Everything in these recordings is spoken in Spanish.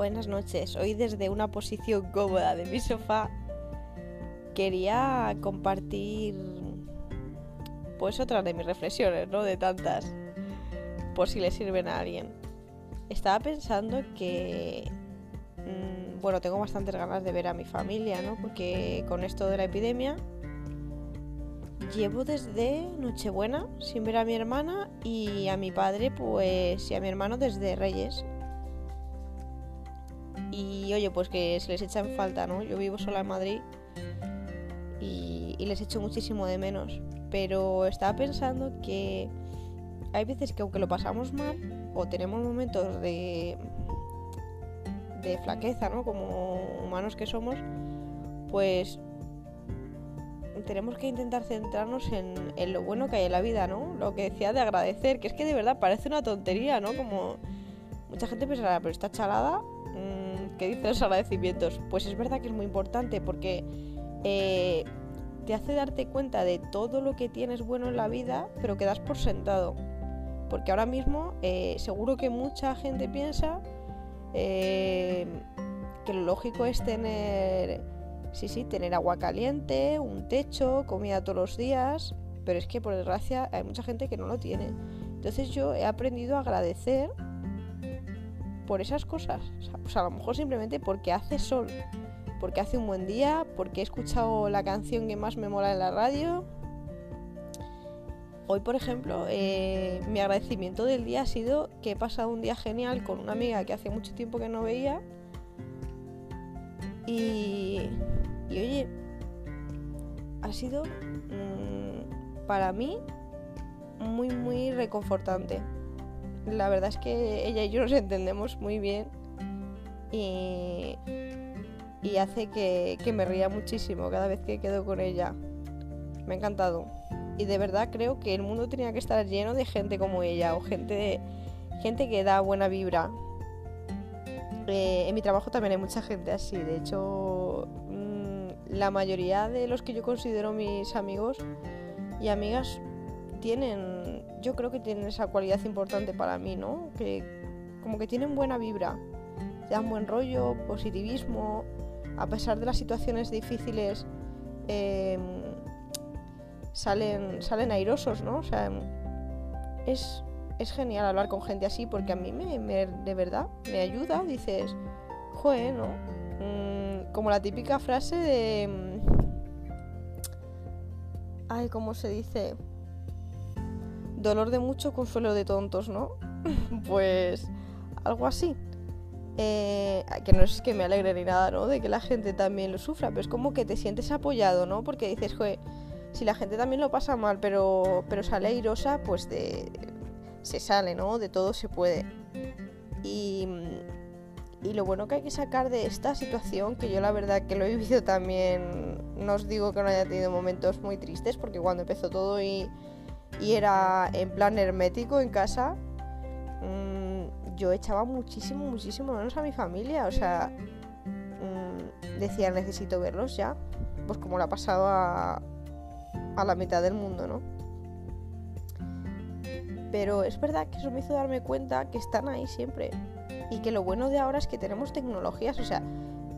buenas noches. Hoy desde una posición cómoda de mi sofá quería compartir pues otra de mis reflexiones, ¿no? De tantas, por si le sirven a alguien. Estaba pensando que, mm, bueno, tengo bastantes ganas de ver a mi familia, ¿no? Porque con esto de la epidemia llevo desde Nochebuena sin ver a mi hermana y a mi padre, pues, y a mi hermano desde Reyes. Y oye, pues que se les echa en falta, ¿no? Yo vivo sola en Madrid y, les echo muchísimo de menos. Pero estaba pensando que hay veces que aunque lo pasamos mal o tenemos momentos de, de flaqueza, ¿no? Como humanos que somos, pues tenemos que intentar centrarnos en, en, lo bueno que hay en la vida, ¿no? Lo que decía de agradecer, que es que de verdad parece una tontería, ¿no? Como mucha gente pensará, pero está chalada, mmm, ¿qué dice los agradecimientos? Pues es verdad que es muy importante porque eh, te hace darte cuenta de todo lo que tienes bueno en la vida, pero que das por sentado. Porque ahora mismo eh, seguro que mucha gente piensa eh, que lo lógico es tener Sí, sí, tener agua caliente, un techo, comida todos los días, pero es que por desgracia hay mucha gente que no lo tiene. Entonces yo he aprendido a agradecer por esas cosas. O sea, pues a lo mejor simplemente porque hace sol, porque hace un buen día, porque he escuchado la canción que más me mola en la radio. Hoy, por ejemplo, eh, mi agradecimiento del día ha sido que he pasado un día genial con una amiga que hace mucho tiempo que no veía. Y, oye, ha sido mmm, para mí muy, muy reconfortante. La verdad es que ella y yo nos entendemos muy bien y, y hace que, que me ría muchísimo cada vez que quedo con ella. Me ha encantado. Y de verdad creo que el mundo tenía que estar lleno de gente como ella o gente, gente que da buena vibra. Eh, en mi trabajo también hay mucha gente así. De hecho, la mayoría de los que yo considero mis amigos y amigas tienen, yo creo que tienen esa cualidad importante para mí, ¿no? Que como que tienen buena vibra, te dan buen rollo, positivismo, a pesar de las situaciones difíciles, em, salen, salen airosos, ¿no? O sea, es, es genial hablar con gente así porque a mí me, me de verdad me ayuda, dices, joder, ¿no? Mm, como la típica frase de... Mm, ay, ¿cómo se dice? Dolor de mucho, consuelo de tontos, ¿no? pues algo así. Eh, que no es que me alegre ni nada, ¿no? De que la gente también lo sufra, pero es como que te sientes apoyado, ¿no? Porque dices, joder, si la gente también lo pasa mal, pero, pero sale airosa, pues de, se sale, ¿no? De todo se puede. Y, y lo bueno que hay que sacar de esta situación, que yo la verdad que lo he vivido también, no os digo que no haya tenido momentos muy tristes, porque cuando empezó todo y, y era en plan hermético en casa, mmm, yo echaba muchísimo, muchísimo menos a mi familia. O sea, mmm, decía, necesito verlos ya. Pues como lo ha pasado a, a la mitad del mundo, ¿no? Pero es verdad que eso me hizo darme cuenta que están ahí siempre y que lo bueno de ahora es que tenemos tecnologías, o sea,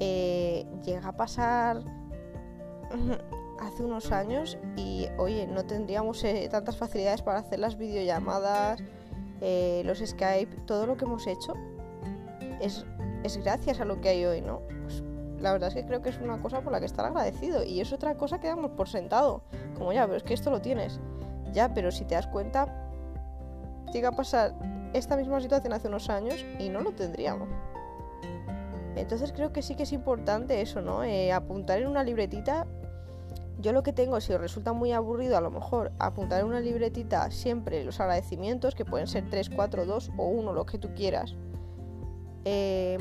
eh, llega a pasar hace unos años y oye, no tendríamos eh, tantas facilidades para hacer las videollamadas, eh, los Skype, todo lo que hemos hecho es, es, gracias a lo que hay hoy, ¿no? Pues, la verdad es que creo que es una cosa por la que estar agradecido y es otra cosa que damos por sentado, como ya, pero es que esto lo tienes, ya, pero si te das cuenta, llega a pasar esta misma situación hace unos años y no lo tendríamos. Entonces creo que sí que es importante eso, ¿no? Eh, apuntar en una libretita. Yo lo que tengo, si os resulta muy aburrido, a lo mejor apuntar en una libretita siempre los agradecimientos, que pueden ser 3, 4, 2 o 1, lo que tú quieras. Eh,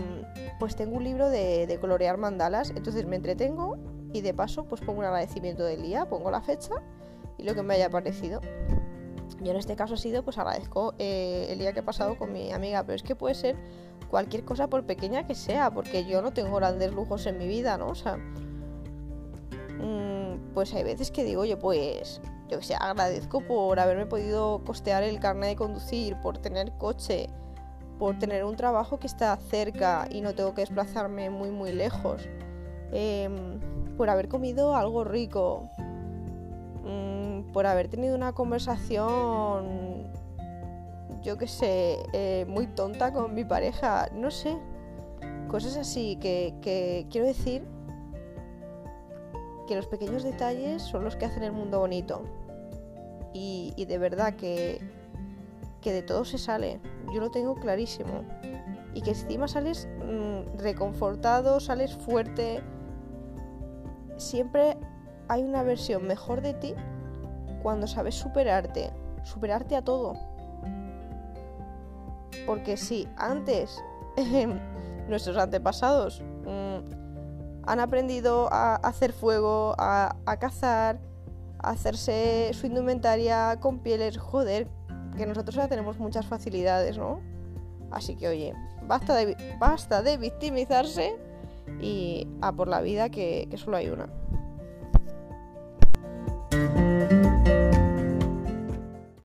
pues tengo un libro de, colorear mandalas, entonces me entretengo y de paso pues pongo un agradecimiento del día, pongo la fecha y lo que me haya parecido. Yo en este caso ha sido, pues agradezco eh, el día que he pasado con mi amiga, pero es que puede ser cualquier cosa por pequeña que sea, porque yo no tengo grandes lujos en mi vida, ¿no? O sea, pues hay veces que digo, oye, pues, yo que sé, agradezco por haberme podido costear el carnet de conducir, por tener coche, por tener un trabajo que está cerca y no tengo que desplazarme muy muy lejos, em, por haber comido algo rico, mm, por haber tenido una conversación, yo qué sé, eh, muy tonta con mi pareja, no sé, cosas así que, que quiero decir que los pequeños detalles son los que hacen el mundo bonito. Y, de verdad que, que de todo se sale. Yo lo tengo clarísimo. Y que encima sales mm, reconfortado, sales fuerte. Siempre hay una versión mejor de ti cuando sabes superarte. Superarte a todo. Porque si antes nuestros antepasados mm, han aprendido a hacer fuego, a, cazar, a hacerse su indumentaria con pieles, joder, que nosotros ya tenemos muchas facilidades, ¿no? Así que oye, basta de, basta de victimizarse y a por la vida que, que solo hay una.